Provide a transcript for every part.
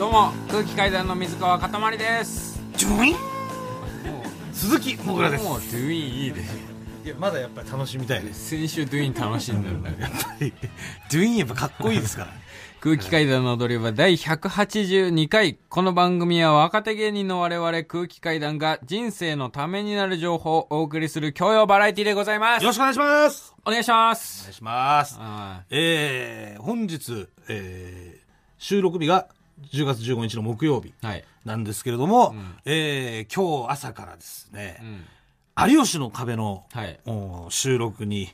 どうも空気階段の水川かたまりです。ジュイン？鈴木もぐらです。もうドゥインいいでいやまだやっぱり楽しみたいです。先週ドゥイン楽しんだんだけどはいジュインやっぱかっこいいですから。空気階段の踊り場第182回。この番組は若手芸人の我々空気階段が人生のためになる情報をお送りする教養バラエティでございます。よろしくお願いします。お願いします。お願いします。あえー、本日、えー、収録日が10月15日の木曜日ーはい。なんですけれども、んえー、今日朝からですねう、ん。有吉の壁の、はい。お収録に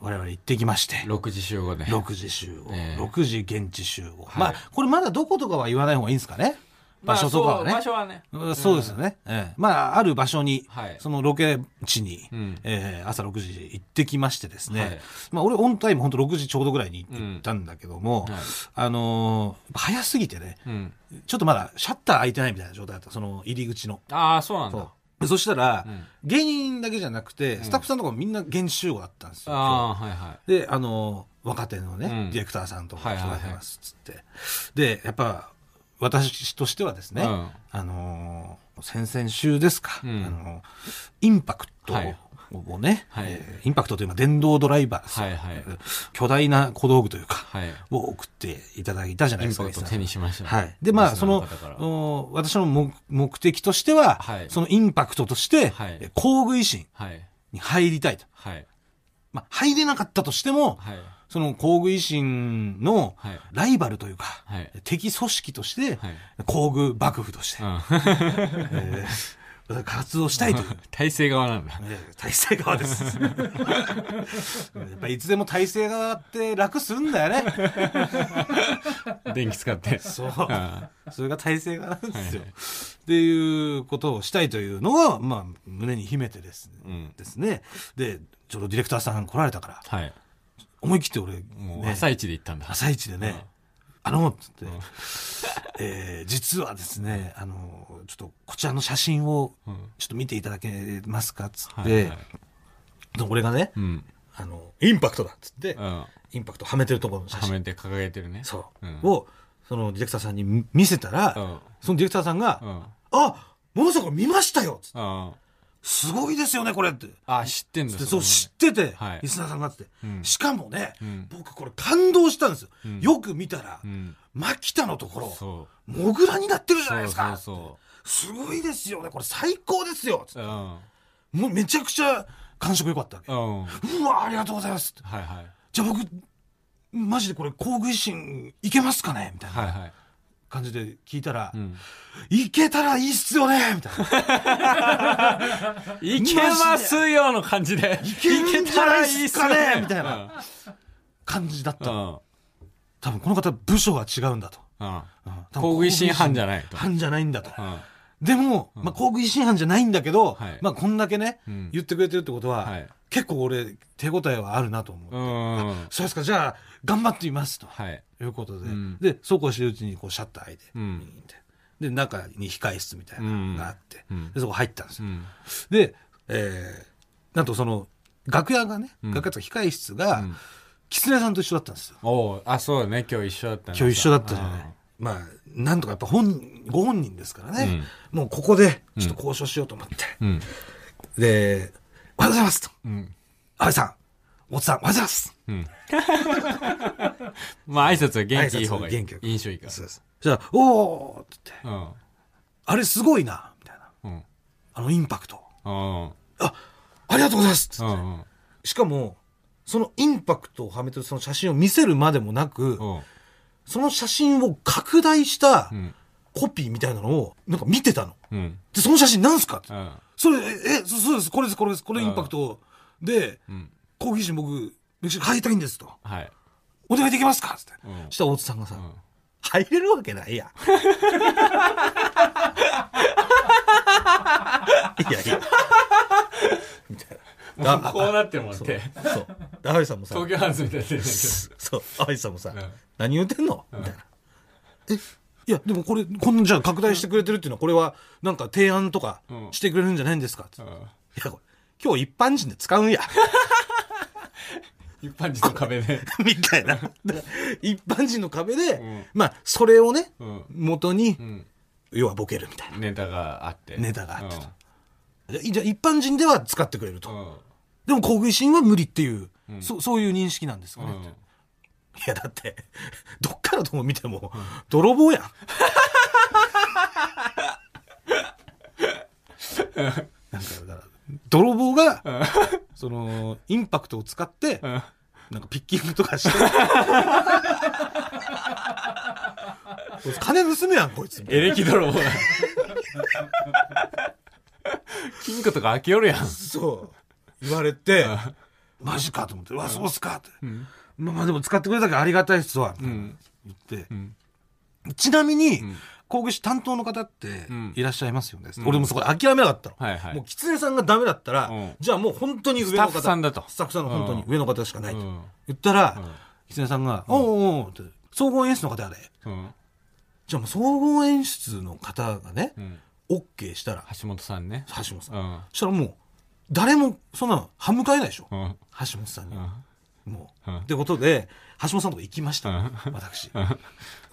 我々行ってきまして、6時集合で。6時集合、ええ6時現地集合、はいまあこれまだどことかは言わない方がいいんですかね場所とかはね、まあそう場所はね。うんそうですよね、ええ。まあある場所に、はい。そのロケ地に、うん。ええ朝6時行ってきましてですね、はい。まあ俺オンタイム本当6時ちょうどぐらいに行ったんだけども、はい。あのー早すぎてねうん。ちょっとまだシャッター開いてないみたいな状態だったその入り口の。ああ、そうなんだ。そしたら、うん。芸人だけじゃなくてスタッフさんとかもみんな現地集合だったんですよ。ああ、はいはで、あの、若手のね、うん。ディレクターさんとかはいはいはい。ますっつって。で、やっぱ、私としてはですね、うんあのー先々週ですか、うんあのインパクトはいをね、はいえーインパクトというのは電動ドライバーですよはいはい巨大な小道具というか、い。はい。を送っていただいたじゃないですか。インパクト手にしましたねはい。で、まあ、その私の目目的としては、はいそのインパクトとして、はいえ工具維新はい。に入りたいと。はい。まあ、入れなかったとしても、はい。その工具維新のはいライバルというか、はい敵組織として、はい工具幕府として、うん。えー活動したいという。体制側なんだ。えー体制側です。やっぱいつでも体制側って楽するんだよね。電気使って。そうあ。それが体制側なんですよ。はいはいっていうことをしたいというのは、まあ、胸に秘めてです,、うんですね。で、ちょうどディレクターさん来られたから、はい。思い切って俺、ね朝一で行ったんだ。朝一でね、うんあの、つって、えー実はですね、あの、ちょっとこちらの写真をうん。ちょっと見ていただけますか？っつって、はいはい。で俺がね、うん。あの、インパクトだ！っつって、うん。インパクトはめてるところの写真、はめて掲げてるね。そう、うん。を、そのディレクターさんに見せたら、うん。そのディレクターさんが、うん。あモノさんこれ見ましたよ！っつって。あすごいですよね、これって。あ、知ってんだ。でそうこ知ってて、はいリスナーさんがって、うんしかもね、うん僕これ感動したんですよ。うんよく見たら、うん。牧田のところ。モグラになってるじゃないですか。すごいですよね、これ最高ですよ。つって。もうめちゃくちゃ感触良かったわけ。うわ、ありがとうございます。いはい。じゃあ僕、マジでこれ、工具維新いけますかね？みたいなはいはい。感じで聞いたら、うん。いけたらいいっすよねみたいな。いけますよの感じで。いけるんじゃないっすかねみたいなうん感じだった。うん。多分この方部署が違うんだと。うん。うん工具維新班じゃないと班じゃないんだと。うん。でも、まあ、工具維新班じゃないんだけど、はいまあ、こんだけね、うん言ってくれてるってことは、はい結構俺、手応えはあるなと思う。うん。そうですか、じゃあ、頑張ってみますと。はい。いうことで、うんで、そうこうしてるうちに、こう、シャッター開いて、うんでで、中に控室みたいなのがあって、うんで、そこ入ったんですよ。うん。で、えー、なんとその、楽屋がね、うん楽屋とか控室が、うん狐さんと一緒だったんですよ。おうあ、そうだね。今日一緒だったね今日一緒だったじゃない。まあ、なんとかやっぱ本、ご本人ですからね、もうここで、ちょっと交渉しようと思って、うん。で、おはようございますと。うん。安倍さん、大津さん、おはようございます。うん。まあ挨拶は元気いい方がいい。元気印象いいから。そうです。じゃあ、おーって言って、うん。あれすごいな、みたいな。うん。あのインパクト。うん。あ、ありがとうございますっつってうん。うん。しかも、そのインパクトをはめてるその写真を見せるまでもなく、うん。その写真を拡大したうん。コピーみたいなのを、なんか見てたの。うん。で、その写真なんすか？って。うん。それ、え、えそそうです、これです、これです、これインパクトで、うん。講義心僕、めちゃ入りたいんですと。はい。お願いできますか？つって。うんしたら大津さんがさ、うん入れるわけないや。いやいや。みたいな。こうなってもらって。そう。で、ハイさんもさ、東京ハンズみたいになそう、ハイさんもさ、うん何言ってんの？みたいな。え、いや、でもこれ、こんなじゃあ拡大してくれてるっていうのは、これは、なんか提案とかうんしてくれるんじゃないんですか？っていや、これ今日一般人で使うんや。一般人の壁で。みたいな。一般人の壁で、んまあ、それをね、うん。元に、うん。要はボケるみたいな。ネタがあって。ネタがあってとじゃあ一般人では使ってくれると。うん。でも、小食いシーンは無理っていう、うんそそういう認識なんですかね。うん。いや、だって、どっからとも見ても、泥棒やん。なんか、だから、泥棒が、その、インパクトを使って、うん。なんかピッキングとかして。金盗むやん、こいつ。エレキ泥棒が。金庫とか開けよるやん。そう。言われて、マジかと思って、うわ、そうっすかって。まあまあでも使ってくれたからありがたいっすわ。うん。言ってう。ん。ちなみにん、工具士担当の方ってうんいらっしゃいますよね。ん俺もそこで諦めなかったの。はいはいもう、狐さんがダメだったら、うんじゃあもう本当に上の方。スタッフさんだとスタッフさんの本当に上の方しかないと。うん言ったら、うん狐さんが、おうおうおうって、総合演出の方やで。うん。じゃあもう総合演出の方がね、うん。OK したら、橋本さんね。橋本さ。うんん。そしたらもう、誰もそんなの歯向かえないでしょ。うん。橋本さんには。もう。うんってことで、橋本さんのとこ行きました。うん私。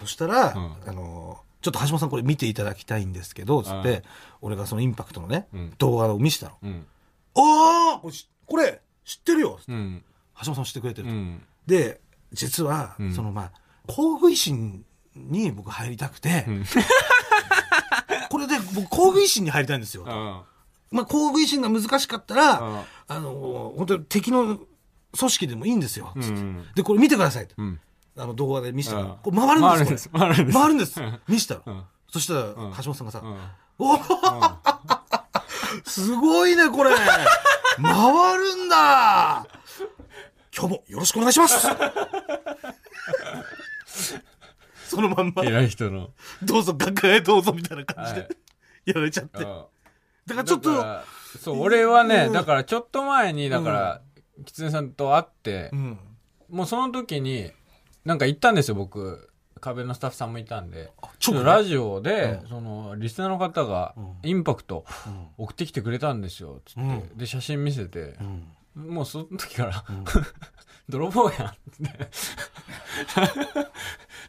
そしたら、うんあの、ちょっと橋本さんこれ見ていただきたいんですけど、つって、うん俺がそのインパクトのね、うん動画を見せたの。うん。ああこれ知ってるよ、うん。橋本さん知ってくれてると。うん。で、実は、うんそのまあ、工具維新に僕入りたくて、ん これで僕工具維新に入りたいんですよ。うん。まあ、工具維新が難しかったら、うんあの、本当に敵の組織でもいいんですよ。つってうん。で、これ見てくださいと。うん。あの動画で見せたら、回るんです回るんです。回るんです。回るんです。見せたら、うん。そしたら、ん。橋本さんがさ、うん。おおすごいね、これ。回るんだ。今日もよろしくお願いします。そのまんま、偉い人の。どうぞ、楽屋へどうぞみたいな感じで、はい。やられちゃって。だうん。からちょっと、そう、俺はね、うん。だからちょっと前に、だから、狐さんと会ってう、ん。もうその時に、なんか行ったんですよ、僕。壁のスタッフさんもいたんで。ちょっとラジオで、うんその、リスナーの方がうん、インパクトうん送ってきてくれたんですよ、つって。うんで、写真見せてう、んもうその時から、ん 泥棒やんって。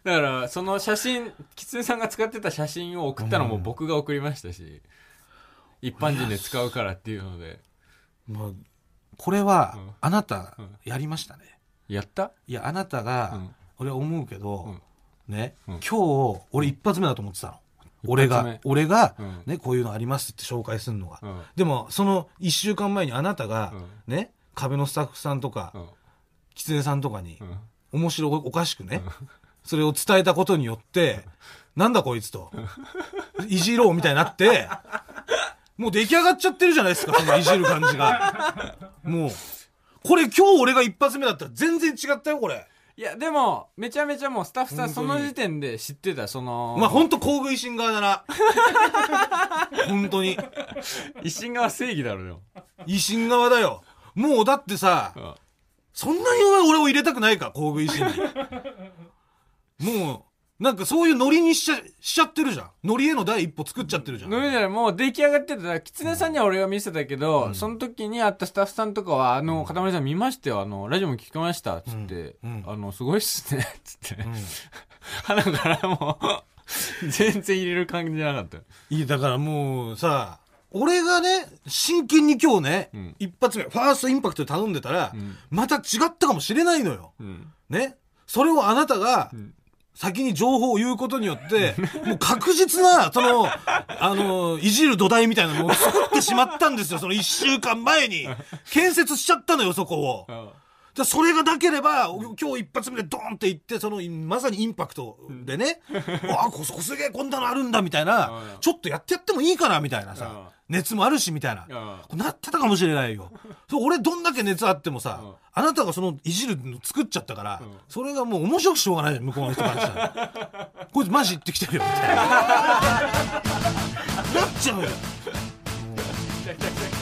だから、その写真、狐さんが使ってた写真を送ったのも僕が送りましたし、一般人で使うからっていうので、まあ、これはうん、あなたうん、やりましたね。やった？いや、あなたうがん、俺思うけど、うん。ね、うん。今日、俺一発目だと思ってたの。俺が。俺がうん、ね、こういうのありますって紹介するのが。うん。でも、その一週間前にあなたがうん、ね、壁のスタッフさんとかう、ん。狐さんとかにう、ん。面白おかしくね、それを伝えたことによって、なんだこいつと、いじろうみたいになって、もう出来上がっちゃってるじゃないですか、そのいじる感じが。もう、これ今日俺が一発目だったら全然違ったよ、これ。いや、でも、めちゃめちゃもうスタッフさんその時点で知ってた、その、まあ、ほんと工具維新側だな。本当に。一心側正義だろよ。維新側だよ。もうだってさう、んそんなに俺を入れたくないか、工具維新に。もう、なんかそういうノリにしちゃ、しちゃってるじゃん。ノリへの第一歩作っちゃってるじゃん。飲みならもう出来上がってたら、狐さんには俺が見せたけど、その時に会ったスタッフさんとかは、あの、かたまりさん見ましたよ、あの、ラジオも聞きました、つって、うんうんあの、すごいっすね、つって。うん鼻からもう、全然入れる感じじゃなかったよ。いや、だからもうさ、俺がね、真剣に今日ね、うん一発目、ファーストインパクトで頼んでたら、うんまた違ったかもしれないのよ。うん。ね。それをあなたがん、先に情報を言うことによって、もう確実な、その、あの、いじる土台みたいなのを作ってしまったんですよ、その一週間前に。建設しちゃったのよ、そこを。じゃあそれがなければ、今日一発目でドーンって言って、その、まさにインパクトでね、ああ、こそこすげえこんなのあるんだ、みたいなうん、ちょっとやってやってもいいかな、みたいなうんさ、熱もあるし、みたいな。うんなってたかもしれないよ。俺どんだけ熱あってもさ、うんあなたがそのいじるの作っちゃったから、んそれがもう面白くしょうがないじゃん向こうの人からしたら。こいつマジ言ってきてるよ、みたいな。なっちゃうよ。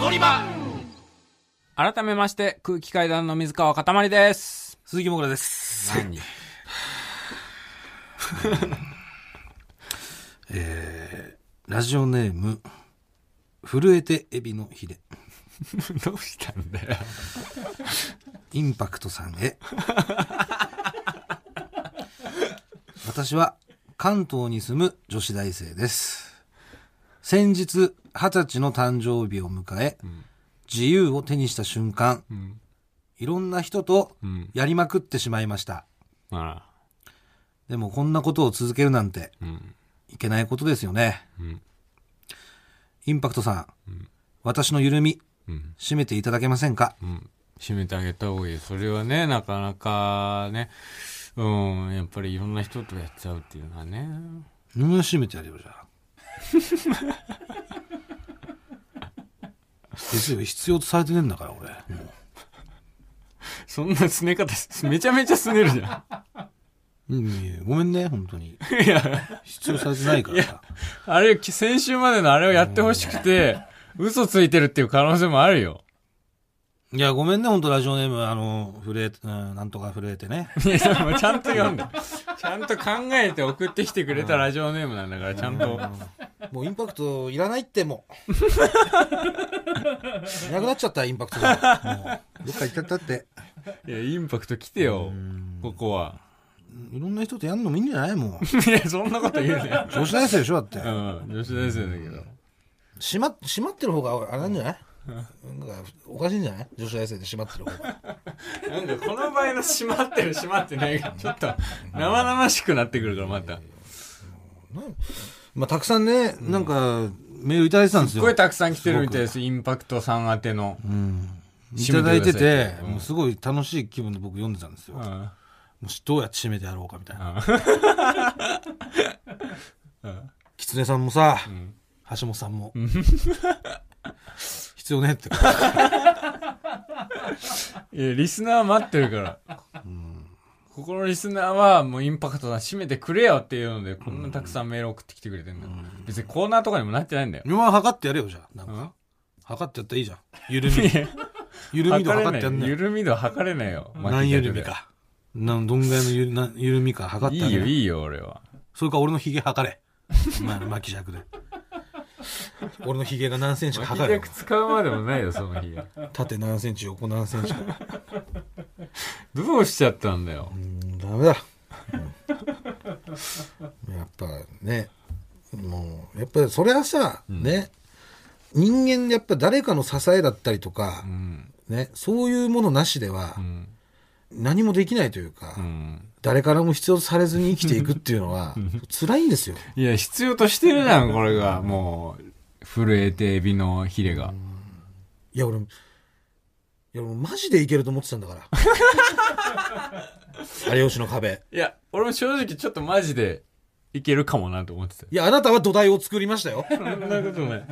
踊り場改めまして、空気階段の水川かたまりです。鈴木もぐらです。何？えー、ラジオネーム、震えてエビのヒレ。どうしたんだよ。インパクトさんへ。私は関東に住む女子大生です。先日、二十歳の誕生日を迎え、自由を手にした瞬間、うん。いろんな人とうん。やりまくってしまいました。あでもこんなことを続けるなんてら。うん。いけないことですよね。うん。インパクトさん、私の緩み、うん。締めていただけませんか？うん。閉めてあげた方がいい。それはね、なかなかね、うん、やっぱりいろんな人とやっちゃうっていうのはね。うん、締めてやるよ、じゃあ。必要とされてねえんだから、俺。もうそんなすね方、めちゃめちゃすねるじゃうんいやごめんね、本当に。ん。いや、必要されてないからさ。あれ、先週までのあれをやってほしくて、嘘ついてるっていう可能性もあるよ。いや、ごめんね、本当ラジオネーム、あの、震えて、うん、なんとか震えてね。いや、もうちゃんと読んで。ちゃんと考えて送ってきてくれたラジオネームなんだから、ちゃんと。もうインパクトいらないって、もう。いなくなっちゃった、インパクトが。もう、どっか行っちゃったって。いや、インパクト来てよ、ここは。いろんな人とやるのもいいんじゃない？もう。いや、そんなこと言うね。女子大生でしょ、だって。うん、女子大生だけど。閉ま、閉まってる方が、あれなんじゃない？なんか、おかしいんじゃない？女子大生で閉まってる方が。なんかこの場合の閉まってる閉まってないが、ちょっと生々しくなってくるから、また。まあ、たくさんね、なんか、メールいただいてたんですよ。すごいたくさん来てるみたいです、インパクトさん宛ての。うん。いただいててもうすごい楽しい気分で僕読んでたんですよ。うんもしどうやって締めてやろうかみたいな。狐さんもさ、ん橋本さんも。必要ねって。いや、リスナー待ってるから。ここのリスナーはもうインパクトさん閉めてくれよっていうので、こんなたくさんメール送ってきてくれてんだよ。別にコーナーとかにもなってないんだよ。今は測ってやれよ、じゃあ。なんか。測ってやったらいいじゃん。緩み。緩み度測ってやんねよ。緩み度測れないよ。何緩みか。なんどんぐらいのゆるな緩みか測ってあいいよ。いいよ、俺は。それか俺のヒゲ測れ。お前の巻き尺で。俺のヒゲが何センチか測れよ巻き。使うまでもないよ、その日。縦何センチ、横何センチか。どうしちゃったんだよう。ん、ダメだ。うんやっぱね、もう、やっぱりそれはさ、ね、人間やっぱ誰かの支えだったりとかう、ん。ね、そういうものなしではうん。何もできないというか、うん。誰からも必要とされずに生きていくっていうのは辛いんですよ。いや、必要としてるじゃん、これが。もう、震えてエビのヒレが。いや、俺、いや、もうマジでいけると思ってたんだから。有吉の壁。いや、俺も正直ちょっとマジでいけるかもなと思ってた。いや、あなたは土台を作りましたよ。そんなことない。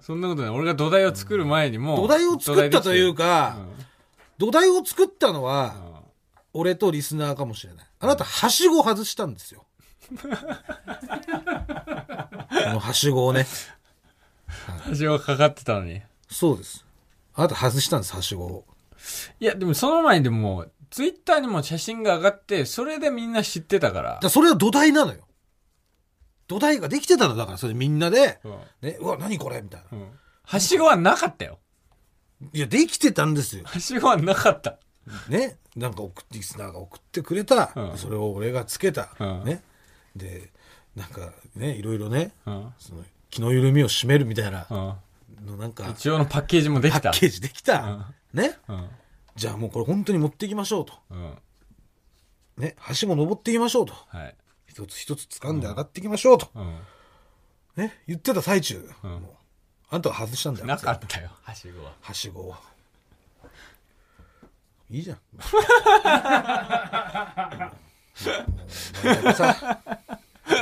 そんなことない。俺が土台を作る前にもう。土台を作ったというか、か、土台を作ったのは、うん俺とリスナーかもしれない。あなた、はしごを外したんですよ。このはしごをね。橋がかかってたのに。そうです。あなた外したんです、はしごを。いや、でもその前にでも、ツイッターにも写真が上がって、それでみんな知ってたからだそれは土台なのよ。土台ができてたのだから、それみんなで、うんね、うわ、何これみたいな。うん。はしごはなかったよ。いや、できてたんですよ。はしごはなかった。ね、なんか送って、リスナーが送ってくれた、うんそれを俺がつけた、うんね。で、なんかね、いろいろね、うん。その気の緩みを締めるみたいなうん。のなんか、一応のパッケージもできた。パッケージできた。ね？うん。じゃあもうこれ本当に持っていきましょうと。うん。ね？橋も登っていきましょうと。はい。一つ一つ掴んで上がっていきましょうと。うん。ね？言ってた最中、うんあんたは外したんだよ。なかったよ、はしごは。はしごを。いいじゃん。さ、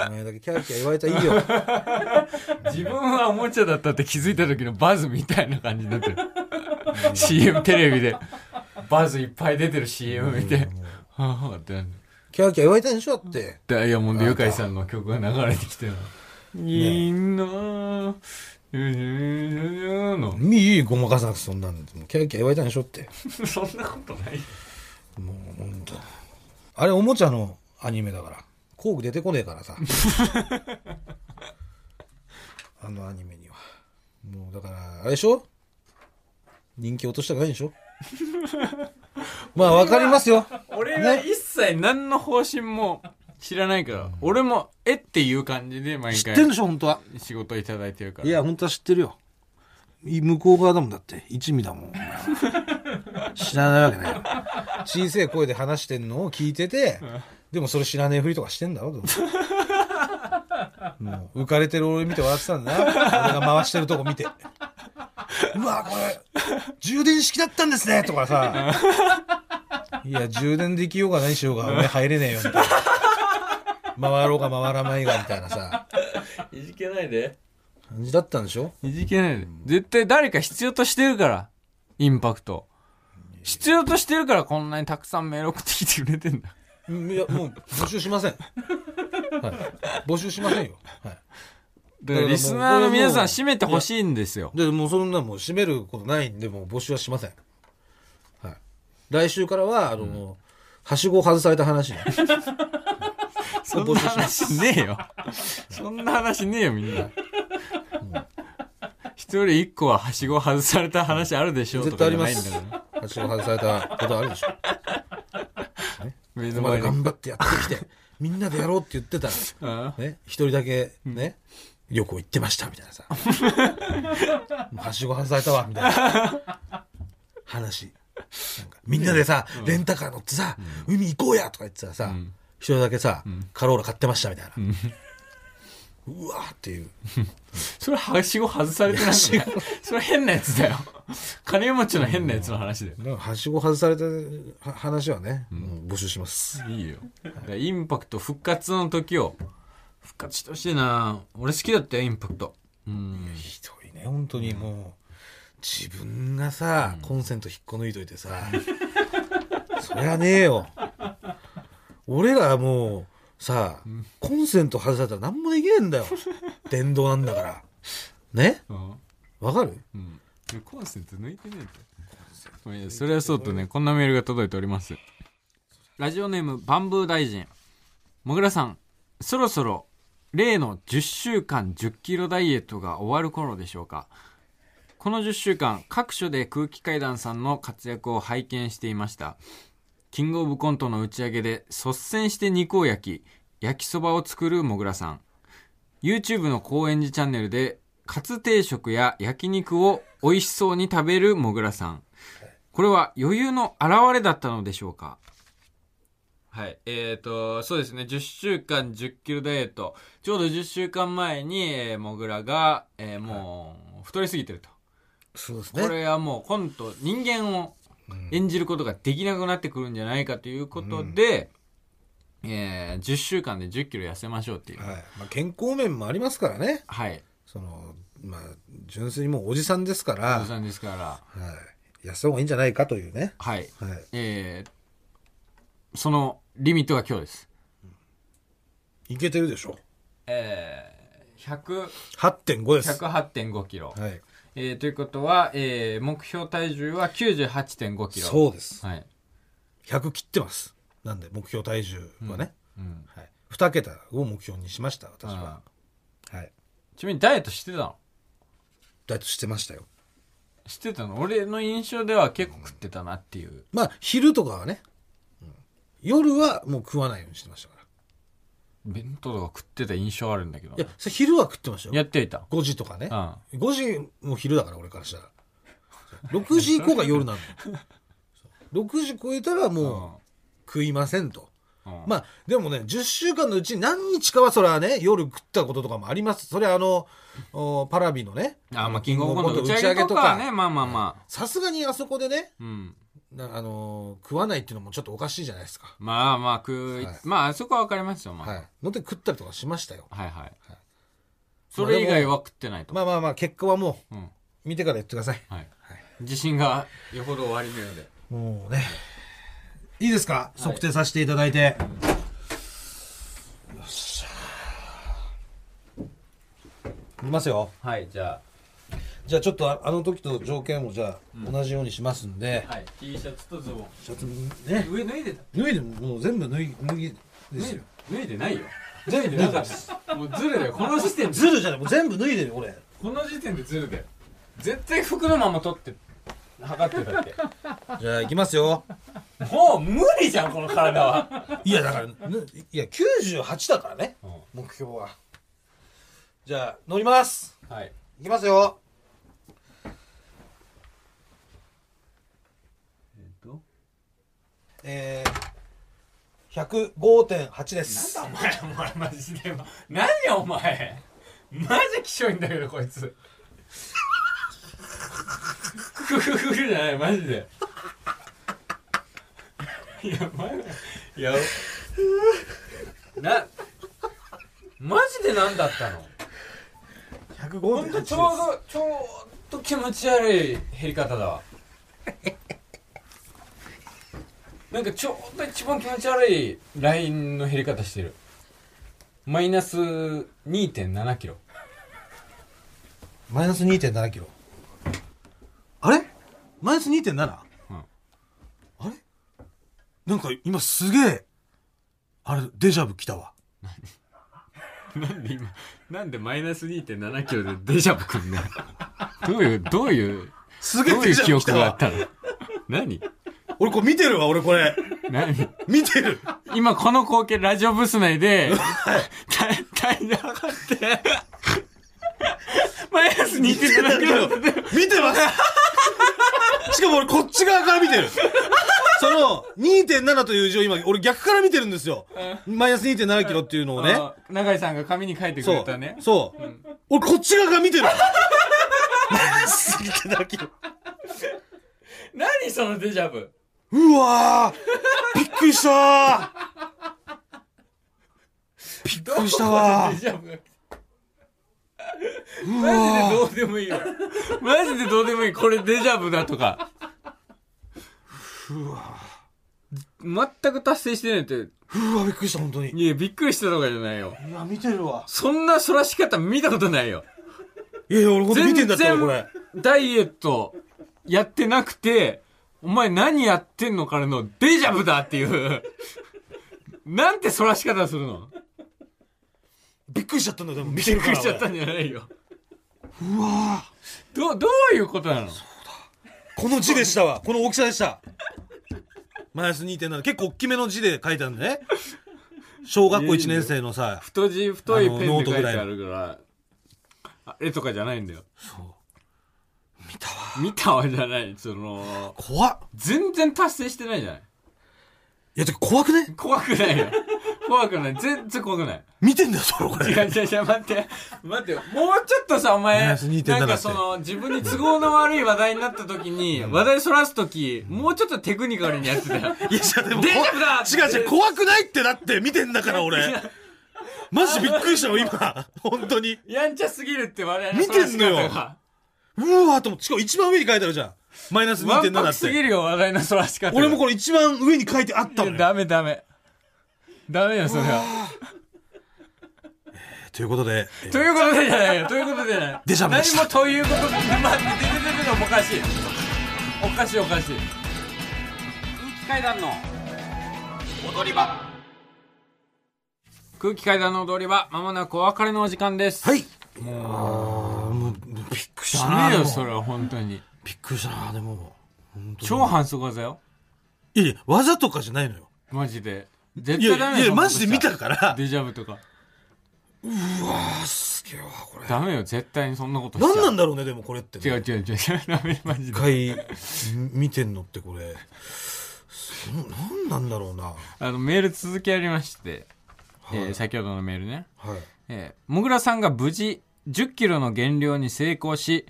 お前だけキャーキャー言われたらいいよ。自分はおもちゃだったって気づいた時のバズみたいな感じになってる。CM テレビで、バズいっぱい出てる CM 見て、はぁってなるキャーキャー言われたんでしょ？だって。ダイヤモンドユカイさんの曲が流れてきてるみんな、の。いいごまかさなくてそんなんでキャーキャー言われたんでしょ？って。そんなことない。もうほんと。あれおもちゃのアニメだから。工具出てこねえからさ。あのアニメには。もうだから、あれでしょ？人気落としたくないんでしょ？まあわかりますよ。俺は一切何の方針も知らないから、俺も、えっていう感じで毎回知ってんでしょ、本当は。仕事いただいてるから。いや、本当は知ってるよ。い向こう側だもんだって。一味だもん。知らないわけないよ。小さい声で話してんのを聞いてて、でもそれ知らねえふりとかしてんだろ、どうせもう浮かれてる俺見て笑ってたんだな。俺が回してるとこ見て。うわ、これ、充電式だったんですねとかさ。いや、充電できようが何しようが、俺入れねえよ、みたいな。回ろうが回らないが、みたいなさ。いじけないで。感じだったんでしょ？いじけないで。絶対誰か必要としてるから。インパクト。必要としてるからこんなにたくさんメール送ってきてくれてんだ。うんいや、もう募集しません。はい、募集しませんよ。はい。だからリスナーの皆さん締めてほしいんですよ。で、もうそんなもう閉めることないんで、もう募集はしません。はい。来週からは、あの、はしご外された話ね。そんな話ねえよ。そんな話ねえよ、みんな。一人一個ははしご外された話あるでしょうと絶対ありまかじゃないんだすから。。はしご外されたことあるでしょ。目の前頑張ってやってきて、みんなでやろうって言ってたら、うんね、一人だけね、旅行行ってましたみたいなさ。はしご外されたわ、みたいな。話。なんかみんなでさ、レンタカー乗ってさ、海行こうやとか言ってたらさ、一人だけさ、カローラ買ってましたみたいな。うわーっていう。それはしご外されてない それ変なやつだよ。金持ちの変なやつの話だよ。だからはしご外されたは話はね、もう募集します。いいよ。インパクト復活の時を、復活してほしいな俺好きだったよ、インパクト。うん。ひどいね、本当にもう、自分がさ、コンセント引っこ抜いといてさ、そりゃねえよ。俺らもう、さ、コンセント外されたら何もできねえんだよ。電動なんだから。ね？うん。わかる？うん。コンセント抜いてねえって。いやそれはそうとね、こんなメールが届いております。ラジオネーム、バンブー大臣。もぐらさん、そろそろ、例の10週間10キロダイエットが終わる頃でしょうか。この10週間、各所で空気階段さんの活躍を拝見していました。キングオブコントの打ち上げで率先して肉を焼き、焼きそばを作るもぐらさん。YouTube の高円寺チャンネルで、カツ定食や焼肉を美味しそうに食べるもぐらさん。これは余裕の表れだったのでしょうか？はい。えっ、と、そうですね。10週間10キロダイエット。ちょうど10週間前に、えー、もぐらが、えーもう、太りすぎてると。そうですこれはもう、コント、人間を演じることができなくなってくるんじゃないかということで、えー10週間で10キロ痩せましょうっていう。はい。まあ、健康面もありますからね。はい。その、まあ、純粋にもうおじさんですから、おじさんですから。はい。痩せた方がいいんじゃないかというね。はい。はい。えーそのリミットが今日です。いけてるでしょ。えー、100 8.5です。108.5キロ。はい。えーということは、えー目標体重は98.5キロ。そうです。はい。100切ってます。なんで、目標体重はね。うん。はい。2桁を目標にしました、私は。はい。ちなみにダイエットしてたの？ダイエットしてましたよ。してたの？俺の印象では結構食ってたなっていう。まあ、昼とかはね、うん夜はもう食わないようにしてましたから。弁当とか食ってた印象あるんだけどい。や、それ昼は食ってましたよ。やっていた。5時とかね。うん。5時も昼だから、俺からしたら。6時以降が夜なんだよ。そう6時超えたらもう食いませんと。うん。まあ、でもね、10週間のうち何日かはそれはね、夜食ったこととかもあります。それはあの、おパラビのね、あ、まあ、キングオブコント打ち上げとかはね、まあまあまあ。さすがにあそこでね、うん。なあのー食わないっていうのもちょっとおかしいじゃないですか。まあまあ、食い、はいまあ、そこはわかりますよ、まあ。はい。ので食ったりとかしましたよ。はいはい。それ以外は食ってないと。まあまあまあ、結果はもう、うん。見てから言ってください。はい。自信がよほど終わりのようで。もうね。いいですか、測定させていただいて。よっしゃ。見ますよ。はい、じゃじゃあちょっとああの時と条件をじゃあ同じようにしますんで、あ。はい。T シャツとズボン。シャツね、上脱いでた脱いでもう全部脱い脱ぎですよ。脱いでないよ。全部脱いでなかった。もうズルだよ。この時点で、ズルじゃない、もう全部脱いでる俺。この時点でズルだよ。絶対服のまま取って。測ってたってじゃあ行きますよもう無理じゃんこの体はいやだからねいや98だからね目標はじゃあ乗りますはいいきますよえっとえー、105.8です。お前お前マジで何お前。マジきしょいんだけどこいつ。ふふふじゃないマジで。いや前いやなマジで何だったの？ほんとちょうどちょうど気持ち悪い減り方だわなんかちょうど一番気持ち悪いラインの減り方してる。マイナス2 7キロ。マイナス2 7キロ。あれ？マイナス 2.7? うん。あれ？なんか今すげえあれデジャブ来たわ。なんで今なんでマイナス2 7キロでデジャブくんねどういうどういうすげえどういう記憶があったの？何？俺これ見てるわ俺これ。何？見てる。今この光景ラジオブース内で体体重測って。マイナス2 7キロで見てます。しかも俺こっち側から見てる。その2.7という字を今俺逆から見てるんですよ。マイナス2.7キロっていうのをね。あ永井さんが紙に書いてくそうれたね。そう、俺こっち側から見てる。マイナス2.7キロ何そのデジャブうわーびっくりしたー。びっくりしたわマジでわどうでもいいよマジでどうでもいい。これデジャブだとか。全く達成してないって。ーうわびっくりした本当に。いやびっくりしたとかじゃないよ。いや見てるわ。そんな反らし方見たことないよ。いや俺本当見てんだった全らこれ。然ダイエットやってなくてお前何やってんのからのデジャブだっていう。なんて反らし方するの？びっくりしちゃったんだよでも。見びてるからっくりしちゃったんじゃないよ。うわどうどういうことなの？この字でしたわ。この大きさでした。マイナス2.7結構大きめの字で書いてあるんだね。小学校1年生のさ太字太いペンで書いてトぐらいのあるからあれとかじゃないんだよ見たわ。見たわじゃないその怖っ。全然達成してないじゃない。いやてか怖くね怖くないよ。怖くない。全然怖くない。見てんだよそれこ違うれ違う違う待って。待ってもうちょっとさお前マイナス2.7なんかその自分に都合の悪い話題になった時に話題そらす時もうちょっとテクニカルにやってたよ。いやでもデジャブだ。違う違う怖くないってだって見てんだから俺。マジびっくりしたよ今。本当に。やんちゃすぎるって話題見てんのようわーと思ってしかも一番上に書いてあるじゃん。マイナスわんぱ2.7くってすぎるよ話題のそらし方が俺もこれ一番上に書いてあったの。よダメダメ。ダメよそれは。ということで。えーということでじゃないよということでじゃない。でした。何もということで待って出て出てのおかしい。おかしいおかしい。空気階段の。踊り場。空気階段の踊り場まもなくお別れのお時間です。はい。もうりしたダメよそれは本当に。びっくりしたなでも。超反則技よ。いやいや技とかじゃないのよ。マジで。絶いや対ダメよいやそんなことしたマジで見たから。デジャブとか。あすげえわこれ。ダメよ絶対にそんなことしちゃ。何なんだろうねでもこれってね。違う違う違う違うダメマジで。一回見てんのってこれ。そ何なんだろうな。あのメール続きありまして、はい。えー先ほどのメールね。はい。えー、もぐらさんが無事10キロの減量に成功し、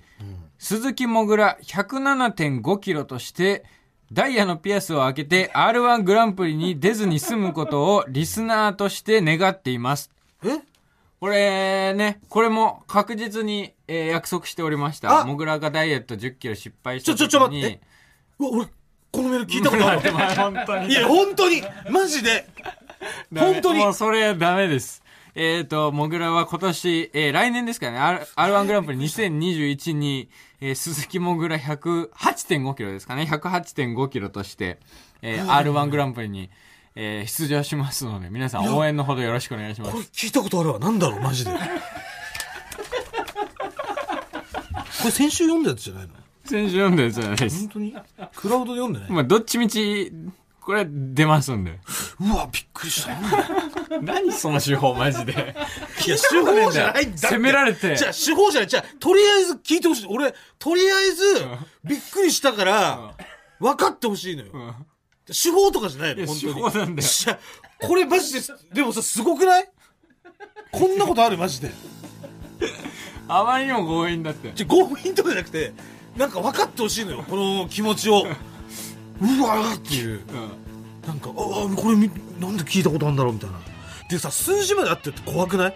鈴木もぐら107.5キロとして、ダイヤのピアスを開けて R1 グランプリに出ずに済むことをリスナーとして願っています。え？これね、これも確実に、えー約束しておりました。あ！もぐらがダイエット10キロ失敗した時に。ちょちょちょ待って。うわ俺このメール聞いたことある。本当に。いや本当に。マジで。本当に。もうそれダメです。えっ、と、もぐらは今年、えー来年ですからね、R- R1 グランプリ2021に、えー鈴木もぐら108.5キロですかね、108.5キロとして、えー R1 グランプリに、えー出場しますので、皆さん応援のほどよろしくお願いしまこれす。聞いたことあるわ。なんだろうマジで。これ先週読んだやつじゃないの？全然読んだやつじゃないです。本。当に？クラウドで読んでね。まあ、どっちみち、これ出ますんで。うわ、びっくりした。何その手法、マジで。いや、手法じゃないんだって。攻められてじゃあ、手法じゃない。じゃあ、とりあえず聞いてほしい。俺、とりあえず、びっくりしたから、分かってほしいのよ。うん手法とかじゃないの、本当に。手法なんだよこれマジで、でもさ、すごくない？こんなことあるマジで。あまりにも強引だって。じゃ、強引とかじゃなくて、なんか分かってほしいのよ。この気持ちを。うわーっていう。うん。なんか、ああ、これみ、なんで聞いたことあるんだろうみたいな。でさ、数字まであってって怖くない？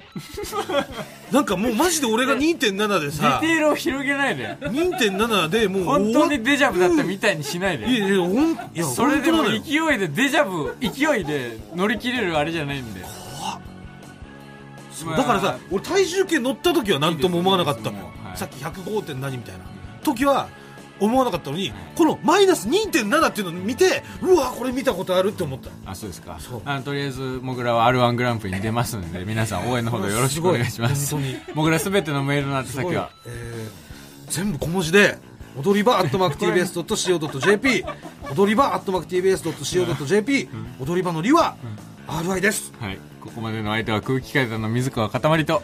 なんかもうマジで俺が2.7でデさィ、テールを広げないで。2.7でもう本当にデジャブだったみたいにしないで。いやいや、ほん、いや、それでも勢いでデジャブ、勢いで乗り切れるあれじゃないんで。そうだからさ、俺体重計乗った時は何とも思わなかったのよはいさっき105点何みたいな時は思わなかったのにこのマイナス2.7っていうのを見てうわこれ見たことあるって思った。あ、そうですか。そう。あの、とりあえず、モグラは R1 グランプリに出ますんで、皆さん 応援のほどよろしくお願いします。すごい本モグラすべてのメールの宛先は、えー全部小文字で踊り場アットマーク TBS.CO.JP 踊り場アットマーク TBS.CO.JP 踊り場のりは RI です。はい。ここまでの相手は空気階段の水川かたまりと、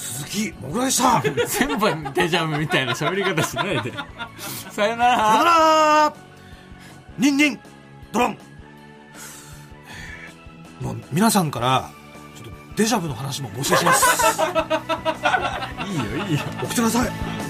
鈴木もぐらでした。さよ全部デジャブみたいな喋り方しないで。さよななら。らニンニンドロン。えーもう皆さんからちょっとデジャブの話も募集します。いいよ、いいよ。送ってください